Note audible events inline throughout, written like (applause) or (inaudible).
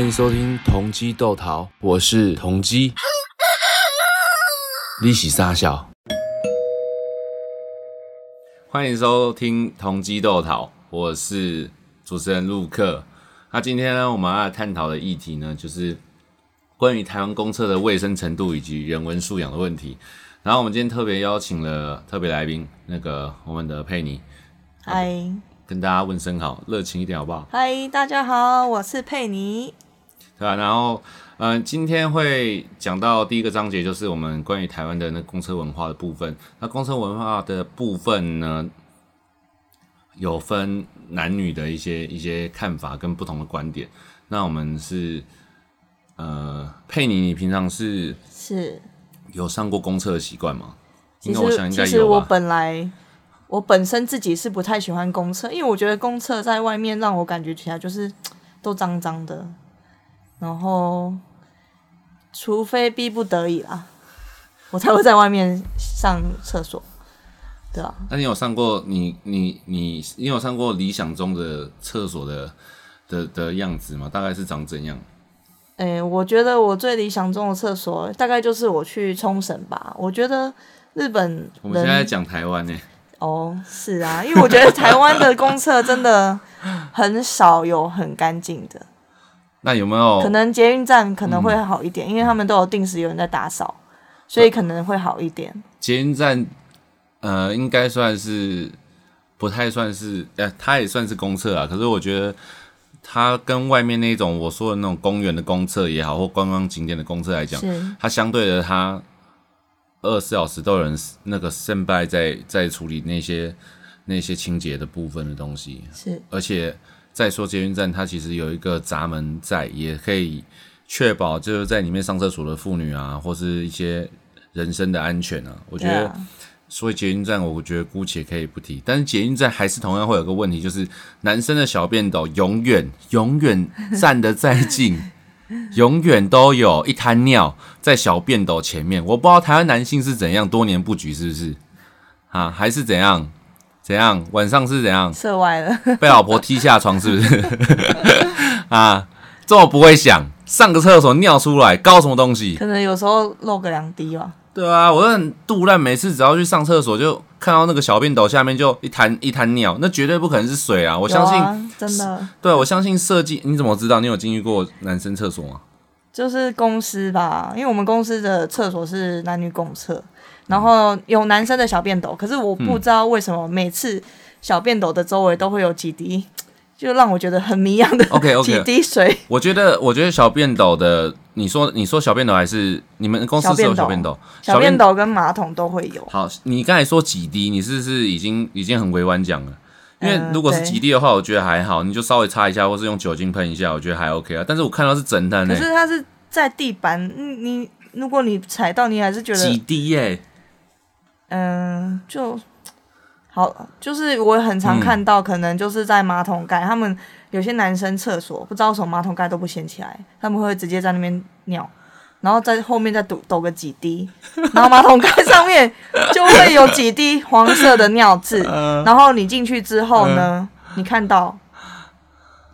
欢迎收听同鸡斗桃，我是同鸡，利息杀小。欢迎收听同鸡斗桃，我是主持人陆克。那今天呢，我们要探讨的议题呢，就是关于台湾公厕的卫生程度以及人文素养的问题。然后我们今天特别邀请了特别来宾，那个我们的佩妮，嗨，跟大家问声好，热情一点好不好？嗨，大家好，我是佩妮。对吧、啊？然后，嗯、呃，今天会讲到第一个章节，就是我们关于台湾的那公车文化的部分。那公车文化的部分呢，有分男女的一些一些看法跟不同的观点。那我们是，呃，佩妮，你平常是是有上过公厕的习惯吗？其实因为我想应该有。其实我本来我本身自己是不太喜欢公厕，因为我觉得公厕在外面让我感觉起来就是都脏脏的。然后，除非逼不得已啦，我才会在外面上厕所，对啊。那你有上过你你你你有上过理想中的厕所的的的样子吗？大概是长怎样？诶，我觉得我最理想中的厕所大概就是我去冲绳吧。我觉得日本，我们现在讲台湾呢。哦，是啊，因为我觉得台湾的公厕真的很少有很干净的。那有没有可能捷运站可能会好一点，嗯，因为他们都有定时有人在打扫，所以可能会好一点。捷运站，呃，应该算是不太算是，呃，它也算是公厕啊。可是我觉得它跟外面那种我说的那种公园的公厕也好，或观光景点的公厕来讲，它相对的，它二十四小时都有人那个 standby 在在处理那些那些清洁的部分的东西，是，而且。再说捷运站，它其实有一个闸门在，也可以确保就是在里面上厕所的妇女啊，或是一些人身的安全啊。我觉得，所以捷运站，我觉得姑且可以不提。但是捷运站还是同样会有个问题，就是男生的小便斗永远永远站得再近，(laughs) 永远都有一滩尿在小便斗前面。我不知道台湾男性是怎样多年不举，是不是啊？还是怎样？怎样？晚上是怎样？(laughs) 射歪了，被老婆踢下床是不是？(laughs) 啊，这么不会想，上个厕所尿出来，搞什么东西？可能有时候漏个两滴吧。对啊，我很肚烂，每次只要去上厕所，就看到那个小便斗下面就一滩一滩尿，那绝对不可能是水啊！我相信，啊、真的。对，我相信设计。你怎么知道？你有进去过男生厕所吗？就是公司吧，因为我们公司的厕所是男女共厕。然后有男生的小便斗，可是我不知道为什么每次小便斗的周围都会有几滴，就让我觉得很迷样的。OK (laughs) OK，几滴水。我觉得，我觉得小便斗的，你说你说小便斗还是你们公司是有小便斗？小便斗跟马桶都会有。好，你刚才说几滴，你是不是已经已经很委婉讲了？因为如果是几滴的话，我觉得还好，你就稍微擦一下，或是用酒精喷一下，我觉得还 OK 啊。但是我看到是整滩，可是它是在地板，你如果你踩到，你还是觉得几滴耶、欸。嗯，就好，就是我很常看到，可能就是在马桶盖、嗯，他们有些男生厕所不知道为什么马桶盖都不掀起来，他们会直接在那边尿，然后在后面再抖抖个几滴，然后马桶盖上面 (laughs) 就会有几滴黄色的尿渍，(laughs) 然后你进去之后呢，你看到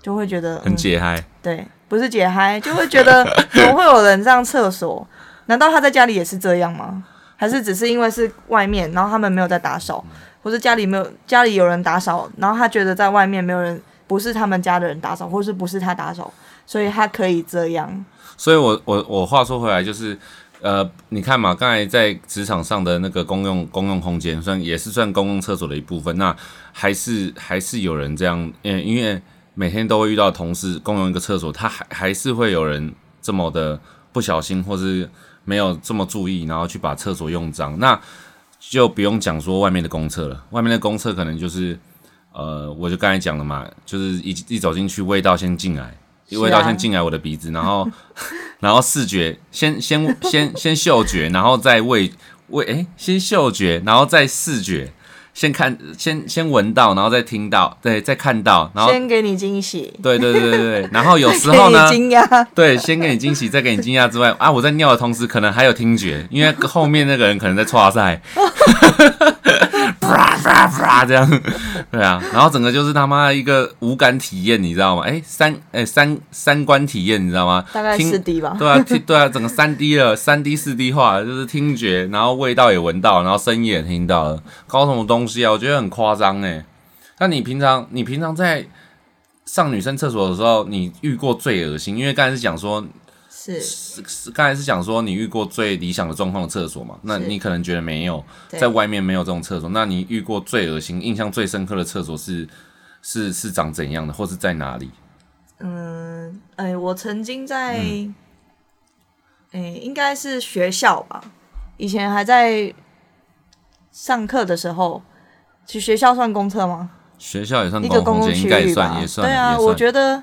就会觉得、嗯、很解嗨，对，不是解嗨，就会觉得 (laughs) 怎么会有人上厕所？难道他在家里也是这样吗？还是只是因为是外面，然后他们没有在打扫，或是家里没有家里有人打扫，然后他觉得在外面没有人，不是他们家的人打扫，或是不是他打扫，所以他可以这样。所以我我我话说回来就是，呃，你看嘛，刚才在职场上的那个公用公用空间，算也是算公共厕所的一部分，那还是还是有人这样，嗯，因为每天都会遇到同事共用一个厕所，他还还是会有人这么的不小心，或是。没有这么注意，然后去把厕所用脏，那就不用讲说外面的公厕了。外面的公厕可能就是，呃，我就刚才讲了嘛，就是一一走进去，味道先进来，味道先进来我的鼻子，然后 (laughs) 然后视觉先先先先嗅觉，然后再味味，哎，先嗅觉，然后再视觉。先看，先先闻到，然后再听到，对，再看到，然后先给你惊喜，(laughs) 对对对对对，然后有时候呢，(laughs) 惊讶，对，先给你惊喜，再给你惊讶之外，啊，我在尿的同时，可能还有听觉，因为后面那个人可能在剉赛，啪啪这样，(laughs) 对啊，然后整个就是他妈一个无感体验，你知道吗？哎，三哎三三观体验，你知道吗？大概四 D 吧。对啊，听对啊，整个三 D 了，三 D 四 D 化，就是听觉，然后味道也闻到，然后声音也听到了，搞什么东西啊？我觉得很夸张哎。那你平常你平常在上女生厕所的时候，你遇过最恶心？因为刚才是讲说。是是，刚才是讲说你遇过最理想的状况的厕所嘛？那你可能觉得没有，在外面没有这种厕所。那你遇过最恶心、印象最深刻的厕所是是是长怎样的，或是在哪里？嗯，哎、欸，我曾经在，哎、嗯欸，应该是学校吧。以前还在上课的时候，去学校算公厕吗？学校也算公共区域吧？应该也算，也算。对啊，我觉得。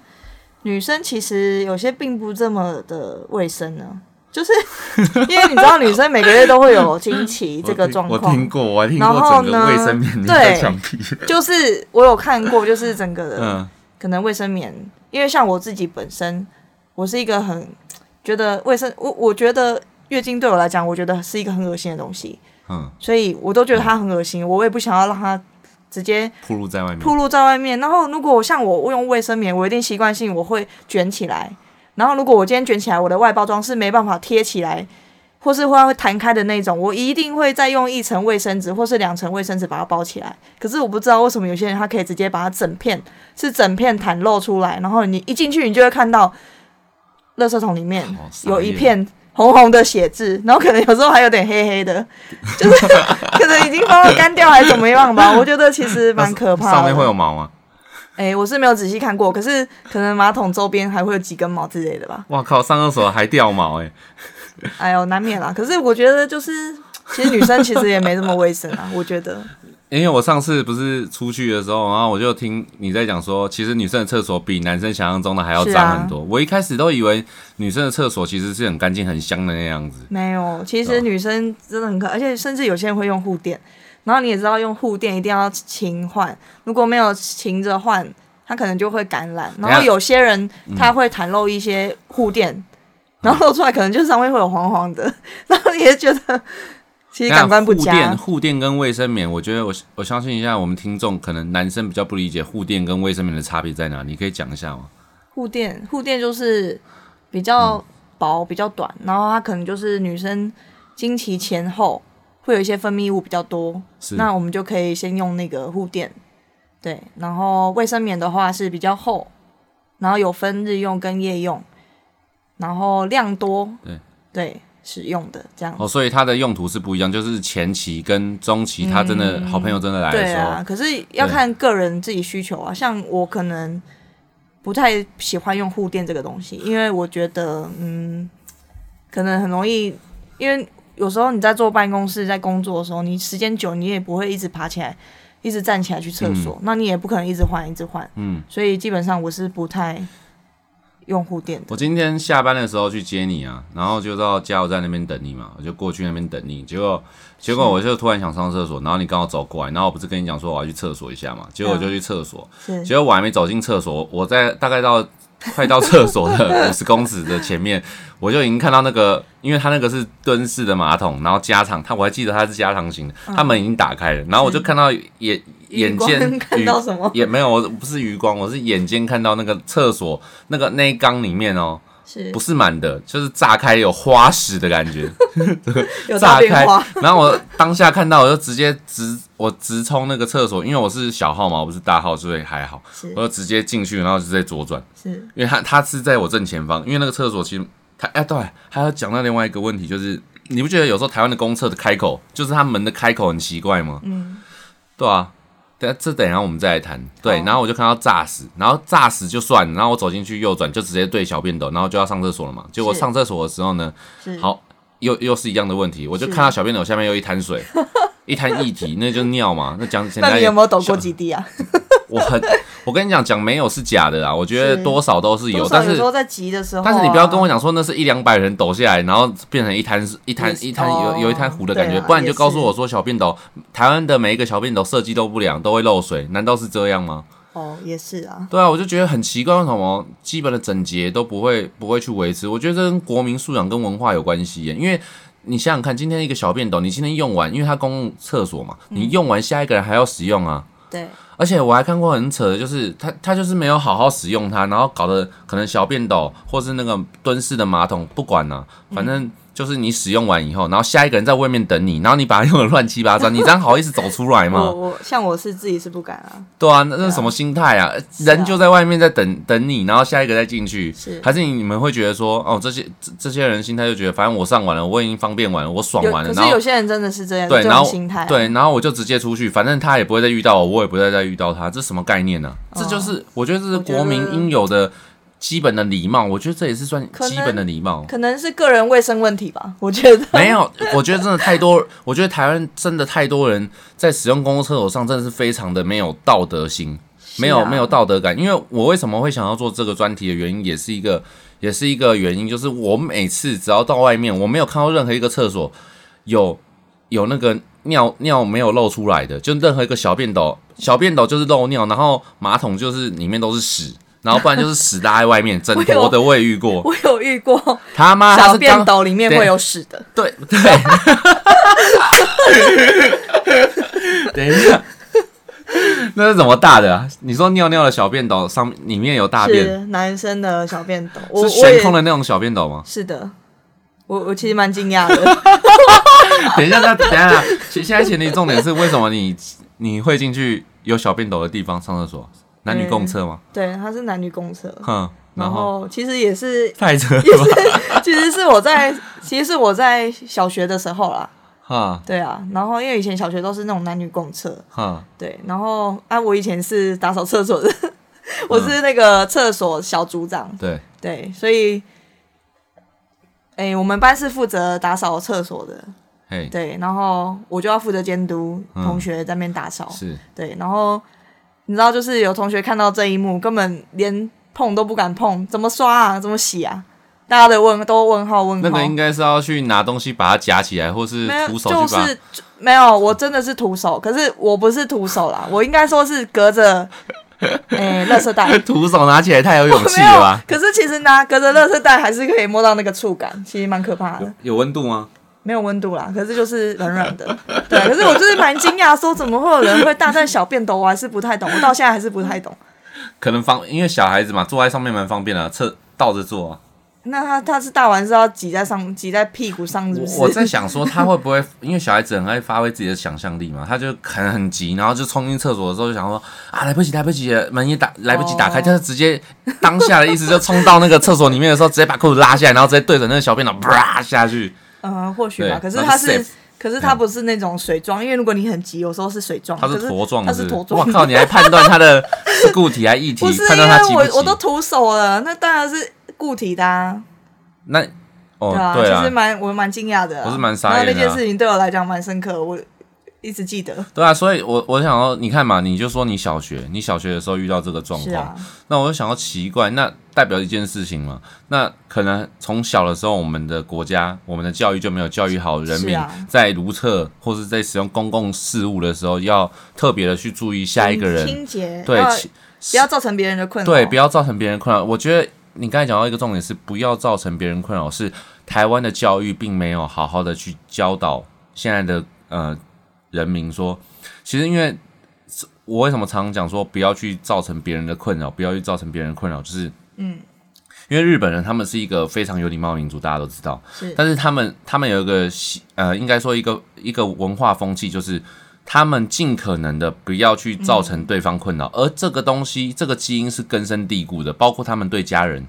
女生其实有些并不这么的卫生呢，就是 (laughs) 因为你知道，女生每个月都会有经期 (laughs) 这个状况。我听过，我听过整个卫生棉在墙壁。就是我有看过，就是整个的 (laughs) 可能卫生棉，因为像我自己本身，我是一个很觉得卫生，我我觉得月经对我来讲，我觉得是一个很恶心的东西。嗯，所以我都觉得它很恶心，我也不想要让它。直接铺露在外面，铺露在外面。然后，如果像我用卫生棉，我一定习惯性我会卷起来。然后，如果我今天卷起来，我的外包装是没办法贴起来，或是会会弹开的那种，我一定会再用一层卫生纸或是两层卫生纸把它包起来。可是我不知道为什么有些人他可以直接把它整片是整片袒露出来，然后你一进去，你就会看到，垃圾桶里面有一片。红红的血渍，然后可能有时候还有点黑黑的，(laughs) 就是可能 (laughs) 已经放到干掉还是怎么样吧。(laughs) 我觉得其实蛮可怕的。上面会有毛吗？哎、欸，我是没有仔细看过，可是可能马桶周边还会有几根毛之类的吧。哇靠！上厕所还掉毛哎、欸！哎呦，难免啦。可是我觉得就是，其实女生其实也没这么卫生啊，我觉得。因为我上次不是出去的时候，然后我就听你在讲说，其实女生的厕所比男生想象中的还要脏很多。啊、我一开始都以为女生的厕所其实是很干净、很香的那样子。没有，其实女生真的很可爱，而且甚至有些人会用护垫。然后你也知道，用护垫一定要勤换，如果没有勤着换，它可能就会感染。然后有些人他会袒露一些护垫，嗯、然后露出来可能就上面会有黄黄的，(laughs) 然后你也觉得。其实感官不佳。护垫、护垫跟卫生棉，我觉得我我相信一下，我们听众可能男生比较不理解护垫跟卫生棉的差别在哪，你可以讲一下吗？护垫，护垫就是比较薄、嗯、比较短，然后它可能就是女生经期前后会有一些分泌物比较多，那我们就可以先用那个护垫。对，然后卫生棉的话是比较厚，然后有分日用跟夜用，然后量多。对对。使用的这样哦，所以它的用途是不一样，就是前期跟中期，他真的好朋友真的来的时候，对啊，可是要看个人自己需求啊。像我可能不太喜欢用护垫这个东西，因为我觉得嗯，可能很容易，因为有时候你在坐办公室在工作的时候，你时间久，你也不会一直爬起来，一直站起来去厕所，嗯、那你也不可能一直换一直换，嗯，所以基本上我是不太。用户店，我今天下班的时候去接你啊，然后就到加油站那边等你嘛，我就过去那边等你。结果，结果我就突然想上厕所，然后你刚好走过来，然后我不是跟你讲说我要去厕所一下嘛，结果我就去厕所，结果我还没走进厕所，我在大概到快到厕所的五十公尺的前面，(laughs) 我就已经看到那个，因为它那个是蹲式的马桶，然后加长，它我还记得它是加长型的，它门已经打开了，然后我就看到眼。眼尖看到什么？也没有，我不是余光，我是眼尖看到那个厕所那个那一缸里面哦，是不是满的？就是炸开有花石的感觉，(laughs) (laughs) 炸开。然后我当下看到，我就直接直我直冲那个厕所，因为我是小号嘛，我不是大号，所以还好。我就直接进去，然后直接左转。是因为他他是在我正前方，因为那个厕所其实他哎对，还要讲到另外一个问题，就是你不觉得有时候台湾的公厕的开口，就是他门的开口很奇怪吗？嗯，对啊。这等一下我们再来谈。对，然后我就看到炸死，然后炸死就算，然后我走进去右转就直接对小便斗，然后就要上厕所了嘛。结果上厕所的时候呢，好，又又是一样的问题，我就看到小便斗下面有一滩水，(laughs) 一滩液体，那就尿嘛。那讲，那你有没有抖过几滴啊？(laughs) 我很，我跟你讲，讲没有是假的啦。我觉得多少都是有，但是说在急的时候，但是你不要跟我讲说那是一两百人抖下来，然后变成一滩一滩一滩有有一滩湖的感觉，不然你就告诉我说小便斗，台湾的每一个小便斗设计都不良，都会漏水，难道是这样吗？哦，也是啊。对啊，我就觉得很奇怪，为什么基本的整洁都不会不会去维持？我觉得这跟国民素养跟文化有关系耶，因为你想想看，今天一个小便斗，你今天用完，因为它公共厕所嘛，你用完下一个人还要使用啊。对。而且我还看过很扯的，就是他他就是没有好好使用它，然后搞得可能小便斗或是那个蹲式的马桶，不管了，反正。就是你使用完以后，然后下一个人在外面等你，然后你把它用的乱七八糟，你这样好意思走出来吗？(laughs) 我我像我是自己是不敢啊。对啊，那那是什么心态啊？(laughs) 啊人就在外面在等等你，然后下一个再进去，是还是你们会觉得说，哦，这些这这些人心态就觉得，反正我上完了，我已经方便完了，我爽完了。可是有些人真的是这样，对，然后心态、啊、对，然后我就直接出去，反正他也不会再遇到我，我也不会再遇到他，这什么概念呢、啊？哦、这就是我觉得这是国民应有的。基本的礼貌，我觉得这也是算基本的礼貌可。可能是个人卫生问题吧，(laughs) 我觉得。没有，我觉得真的太多，(laughs) 我觉得台湾真的太多人在使用公共厕所上，真的是非常的没有道德心，没有、啊、没有道德感。因为我为什么会想要做这个专题的原因，也是一个也是一个原因，就是我每次只要到外面，我没有看到任何一个厕所有有那个尿尿没有漏出来的，就任何一个小便斗，小便斗就是漏尿，然后马桶就是里面都是屎。然后不然就是屎拉在外面，整坨的我也遇过。我有遇过，他妈小便斗里面会有屎的。对对。(laughs) 等一下，那是怎么大的啊？你说尿尿的小便斗上里面有大便？是男生的小便斗，是悬空的那种小便斗吗？是的，我我其实蛮惊讶的。(laughs) 等一下，那等一下，现在前提重点是为什么你你会进去有小便斗的地方上厕所？男女共厕吗？对，他是男女共厕。哼，然后其实也是太扯了。(laughs) 其实是我在，其实是我在小学的时候啦。哈，对啊。然后因为以前小学都是那种男女共厕。哈，对。然后啊，我以前是打扫厕所的，我是那个厕所小组长。对对，所以，哎，我们班是负责打扫厕所的。嘿，对。然后我就要负责监督同学在那边打扫。是。对，然后。你知道，就是有同学看到这一幕，根本连碰都不敢碰，怎么刷啊？怎么洗啊？大家的问都问号问号。那个应该是要去拿东西把它夹起来，或是徒手去把。就是没有，我真的是徒手，可是我不是徒手啦，我应该说是隔着，(laughs) 哎，垃圾袋。(laughs) 徒手拿起来太有勇气了吧？可是其实拿隔着垃圾袋还是可以摸到那个触感，其实蛮可怕的。有温度吗？没有温度啦，可是就是软软的，对。可是我就是蛮惊讶，说怎么会有人会大战小便斗，我还是不太懂，我到现在还是不太懂。可能方，因为小孩子嘛，坐在上面蛮方便的，侧倒着坐啊。那他他是大完是要挤在上，挤在屁股上，是不是？我在想说他会不会，因为小孩子很爱发挥自己的想象力嘛，他就可能很急，然后就冲进厕所的时候就想说啊，来不及，来不及，门也打来不及打开，他就直接当下的意思就冲到那个厕所里面的时候，直接把裤子拉下来，然后直接对着那个小便斗 (laughs) 啪下去。嗯，或许吧。可是它是，可是它不是那种水状，因为如果你很急，有时候是水状。它是坨状，它是坨状。我靠，你还判断它的 (laughs) 是固体还是液体？判断它急不急？我我都徒手了，那当然是固体的啊。那哦，对啊，其实蛮我蛮惊讶的，不是蛮傻眼的。那件事情对我来讲蛮深刻，我。一直记得，对啊，所以我我想说，你看嘛，你就说你小学，你小学的时候遇到这个状况，啊、那我就想要奇怪，那代表一件事情嘛，那可能从小的时候，我们的国家，我们的教育就没有教育好人民，在如厕或是在使用公共事务的时候，要特别的去注意下一个人，清洁，对，不要造成别人的困扰，对，不要造成别人困扰。我觉得你刚才讲到一个重点是，不要造成别人困扰，是台湾的教育并没有好好的去教导现在的呃人民说。其实，因为我为什么常常讲说不要去造成别人的困扰，不要去造成别人的困扰，就是，嗯，因为日本人他们是一个非常有礼貌的民族，大家都知道，是，但是他们他们有一个呃，应该说一个一个文化风气，就是他们尽可能的不要去造成对方困扰，嗯、而这个东西，这个基因是根深蒂固的，包括他们对家人，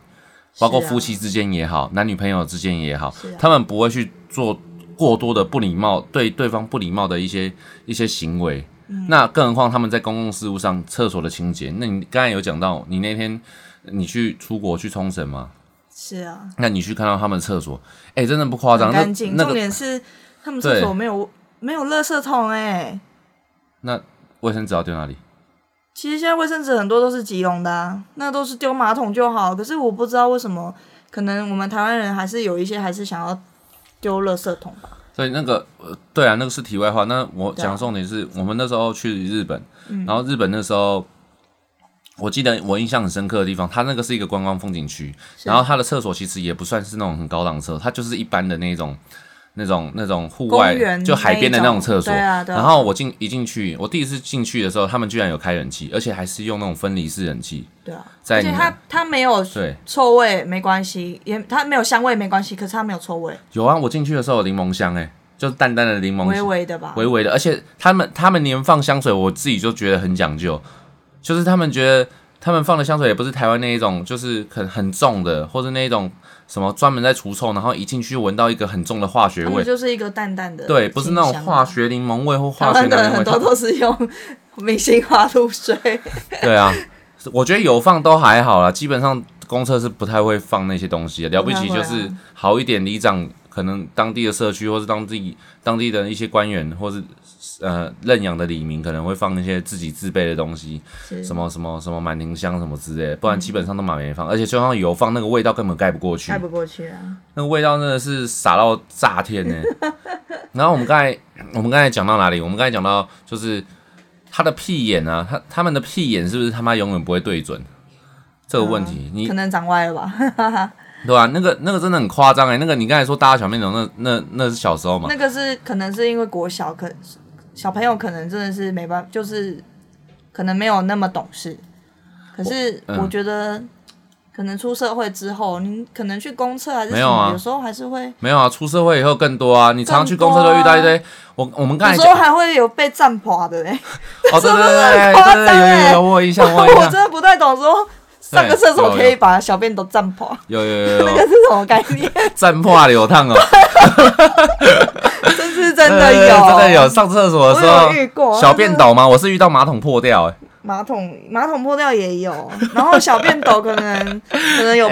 包括夫妻之间也好，啊、男女朋友之间也好，啊、他们不会去做。过多的不礼貌，对对方不礼貌的一些一些行为，嗯、那更何况他们在公共事务上厕所的清洁。那你刚才有讲到，你那天你去出国去冲绳吗？是啊。那你去看到他们厕所，哎、欸，真的不夸张，干净。那个、重点是他们厕所没有没有垃圾桶哎、欸。那卫生纸要丢哪里？其实现在卫生纸很多都是即溶的、啊，那都是丢马桶就好。可是我不知道为什么，可能我们台湾人还是有一些还是想要。丢垃圾桶吧。所以那个，对啊，那个是题外话。那我讲重点是我们那时候去日本，嗯、然后日本那时候，我记得我印象很深刻的地方，它那个是一个观光风景区，然后它的厕所其实也不算是那种很高档厕所，它就是一般的那种那种那种户外就海边的那种厕所。对啊，对啊。然后我进一进去，我第一次进去的时候，他们居然有开冷气，而且还是用那种分离式冷气。对啊。在而且它它没有臭味没关系，也它没有香味没关系，可是它没有臭味。有啊，我进去的时候有柠檬香，哎，就是淡淡的柠檬香，微微的吧，微微的。而且他们他们连放香水，我自己就觉得很讲究，就是他们觉得他们放的香水也不是台湾那一种，就是很很重的，或者那一种。什么专门在除臭，然后一进去就闻到一个很重的化学味，就是一个淡淡的，对，不是那种化学柠檬味或化学的味。很多都是用明星花露水。对啊，我觉得有放都还好啦，基本上公厕是不太会放那些东西的，了不起就是好一点里长，可能当地的社区或是当地当地的一些官员或是。呃，认养的李明可能会放一些自己自备的东西，什么什么什么满庭香什么之类的，不然基本上都满没放。嗯、而且就算有放，那个味道根本盖不过去，盖不过去啊！那个味道真的是傻到炸天呢。(laughs) 然后我们刚才我们刚才讲到哪里？我们刚才讲到就是他的屁眼啊，他他们的屁眼是不是他妈永远不会对准？这个问题，嗯、你可能长歪了吧？(laughs) 对吧、啊？那个那个真的很夸张哎。那个你刚才说大小便斗，那那那是小时候嘛？那个是可能是因为国小可。小朋友可能真的是没办法，就是可能没有那么懂事。可是我觉得，可能出社会之后，你可能去公厕还是什么，有，啊、有时候还是会没有啊。出社会以后更多啊，你常常去公厕都遇到一堆。我我们刚才有时候还会有被占跑的嘞。(laughs) 哦，对对对对对，有有 (laughs) 有，我印象，我。(laughs) 我真的不太懂说。上个厕所可以把小便都占破，有有有，那个是什么概念？占破流烫哦，真的有，真的有。上厕所的时候遇过小便斗吗？我是遇到马桶破掉，哎，马桶马桶破掉也有，然后小便斗可能 (laughs) 可能有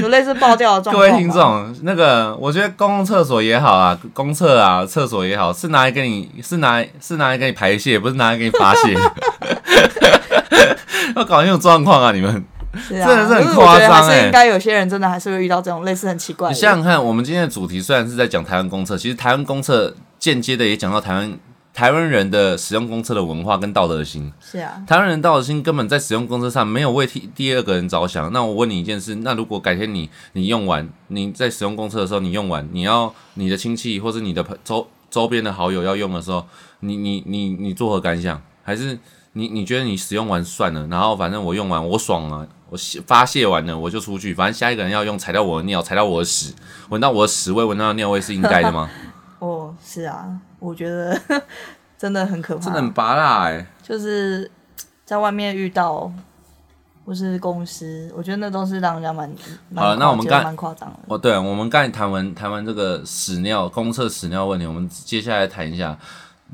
有类似爆掉的状况。各位听众，那个我觉得公共厕所也好啊，公厕啊，厕所也好，是拿来给你是拿来是拿来给你排泄，不是拿来给你发泄。(laughs) 要搞那种状况啊，你们。是啊，真的是很夸张哎！应该有些人真的还是会遇到这种类似很奇怪的。你想想看，我们今天的主题虽然是在讲台湾公厕，其实台湾公厕间接的也讲到台湾台湾人的使用公厕的文化跟道德心。是啊，台湾人道德心根本在使用公厕上没有为第第二个人着想。那我问你一件事，那如果改天你你用完你在使用公厕的时候，你用完你要你的亲戚或是你的朋周周边的好友要用的时候，你你你你作何感想？还是你你觉得你使用完算了，然后反正我用完我爽了。我发泄完了，我就出去。反正下一个人要用，踩到我的尿，踩到我的屎，闻到我的屎味，闻到尿味是应该的吗？(laughs) 哦，是啊，我觉得 (laughs) 真的很可怕，真的很拔辣哎。就是在外面遇到，或是公司，我觉得那都是让人家蛮好了。那我们刚蛮夸张的。哦，对，我们刚才谈完谈完这个屎尿公厕屎尿问题，我们接下来谈一下，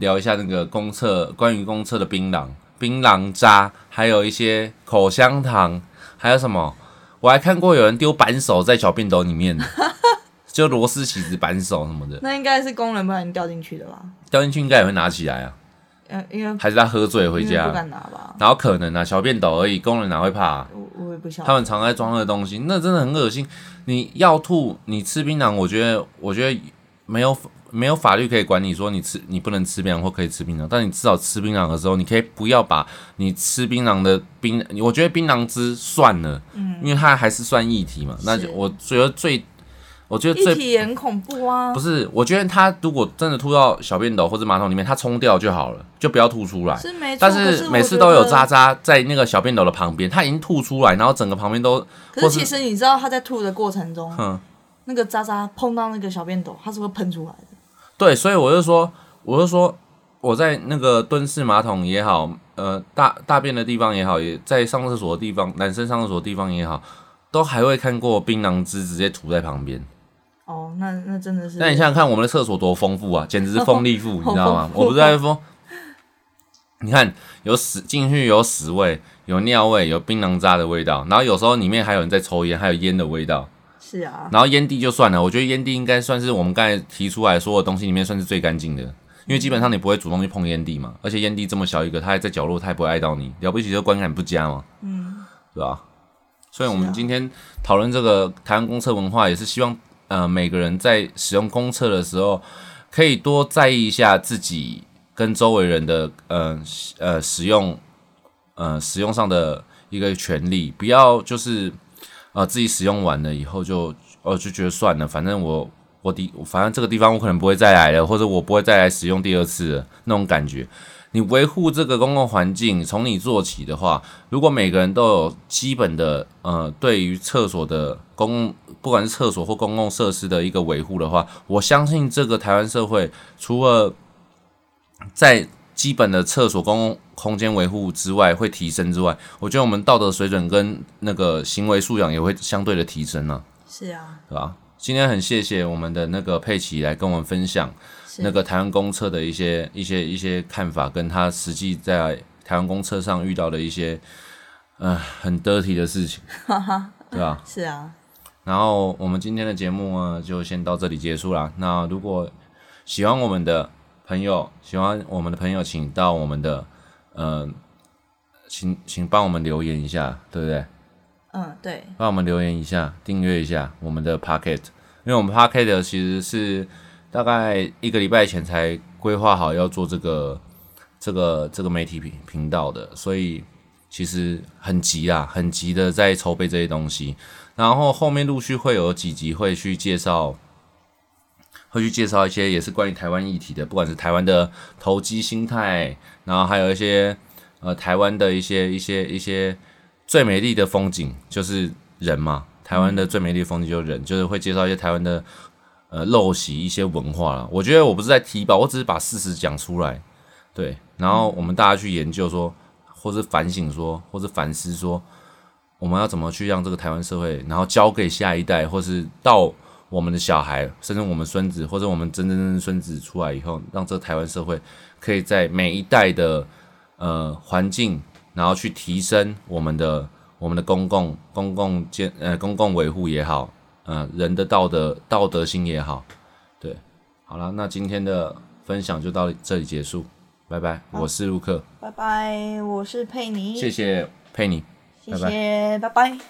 聊一下那个公厕关于公厕的槟榔、槟榔渣，还有一些口香糖。还有什么？我还看过有人丢扳手在小便斗里面，(laughs) 就螺丝起子扳手什么的。那应该是工人不小心掉进去的吧？掉进去应该也会拿起来啊。呃，因为还是他喝醉回家不敢拿吧？然后可能啊，小便斗而已，工人哪会怕啊？我我也不晓得。他们常在装那个东西，那真的很恶心。你要吐，你吃槟榔，我觉得，我觉得没有。没有法律可以管你说你吃你不能吃槟榔或可以吃槟榔，但你至少吃槟榔的时候，你可以不要把你吃槟榔的槟，我觉得槟榔汁算了，嗯，因为它还是算液体嘛。那就我觉得最，我觉得最液体也很恐怖啊。不是，我觉得它如果真的吐到小便斗或者马桶里面，它冲掉就好了，就不要吐出来。是没错，但是每次都有渣渣在那个小便斗的旁边，它已经吐出来，然后整个旁边都。可是其实你知道，它在吐的过程中，哼，那个渣渣碰到那个小便斗，它是会喷出来的。对，所以我就说，我就说，我在那个蹲式马桶也好，呃，大大便的地方也好，也在上厕所的地方，男生上厕所的地方也好，都还会看过槟榔汁直接涂在旁边。哦，那那真的是。那你想想看，我们的厕所多丰富啊，简直是 (laughs) 丰力富，你知道吗？我不是在说，你看有屎进去有屎味，有尿味，有槟榔渣的味道，然后有时候里面还有人在抽烟，还有烟的味道。是啊，然后烟蒂就算了，我觉得烟蒂应该算是我们刚才提出来所有东西里面算是最干净的，因为基本上你不会主动去碰烟蒂嘛，而且烟蒂这么小一个，它还在角落，它也不会碍到你，了不起就观感不佳嘛，嗯，对吧？所以我们今天讨论这个台湾公厕文化，也是希望呃每个人在使用公厕的时候，可以多在意一下自己跟周围人的呃呃使用呃使用上的一个权利，不要就是。啊、呃，自己使用完了以后就，哦，就觉得算了，反正我我的反正这个地方我可能不会再来了，或者我不会再来使用第二次了那种感觉。你维护这个公共环境，从你做起的话，如果每个人都有基本的呃，对于厕所的公，不管是厕所或公共设施的一个维护的话，我相信这个台湾社会除了在基本的厕所公共空间维护之外会提升之外，我觉得我们道德水准跟那个行为素养也会相对的提升呢。是啊，对吧？今天很谢谢我们的那个佩奇来跟我们分享。那个台湾公厕的一些一些一些看法，跟他实际在台湾公厕上遇到的一些，呃，很 dirty 的事情，(laughs) 对吧？是啊。然后我们今天的节目呢，就先到这里结束了。那如果喜欢我们的朋友，喜欢我们的朋友，请到我们的，呃，请请帮我们留言一下，对不对？嗯，对。帮我们留言一下，订阅一下我们的 Pocket，因为我们 Pocket 其实是。大概一个礼拜前才规划好要做这个这个这个媒体频频道的，所以其实很急啊，很急的在筹备这些东西。然后后面陆续会有几集会去介绍，会去介绍一些也是关于台湾议题的，不管是台湾的投机心态，然后还有一些呃台湾的一些一些一些最美丽的风景，就是人嘛。台湾的最美丽的风景就是人，就是会介绍一些台湾的。呃，陋习一些文化了。我觉得我不是在提报，我只是把事实讲出来，对。然后我们大家去研究说，或是反省说，或是反思说，我们要怎么去让这个台湾社会，然后交给下一代，或是到我们的小孩，甚至我们孙子，或者我们真真正正孙子出来以后，让这台湾社会可以在每一代的呃环境，然后去提升我们的我们的公共公共建呃公共维护也好。呃，人的道德道德心也好，对，好了，那今天的分享就到这里结束，拜拜，我是陆克，拜拜，我是佩妮，谢谢佩妮，谢谢，拜拜。拜拜。